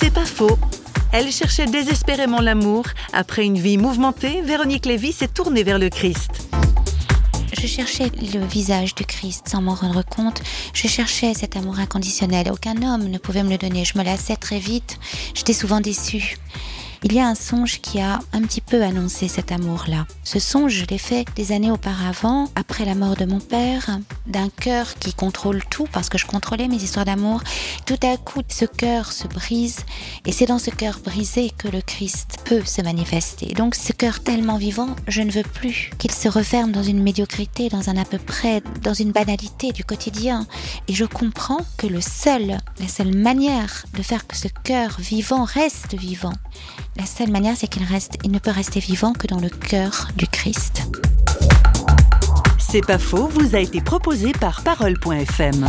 C'est pas faux. Elle cherchait désespérément l'amour. Après une vie mouvementée, Véronique Lévy s'est tournée vers le Christ. Je cherchais le visage du Christ sans m'en rendre compte. Je cherchais cet amour inconditionnel. Aucun homme ne pouvait me le donner. Je me lassais très vite. J'étais souvent déçue. Il y a un songe qui a un petit peu annoncé cet amour-là. Ce songe, je l'ai fait des années auparavant, après la mort de mon père, d'un cœur qui contrôle tout, parce que je contrôlais mes histoires d'amour. Tout à coup, ce cœur se brise, et c'est dans ce cœur brisé que le Christ peut se manifester. Donc ce cœur tellement vivant, je ne veux plus qu'il se referme dans une médiocrité, dans un à peu près, dans une banalité du quotidien. Et je comprends que le seul, la seule manière de faire que ce cœur vivant reste vivant, la seule manière, c'est qu'il reste, il ne peut rester vivant que dans le cœur du Christ. C'est pas faux, vous a été proposé par Parole.fm.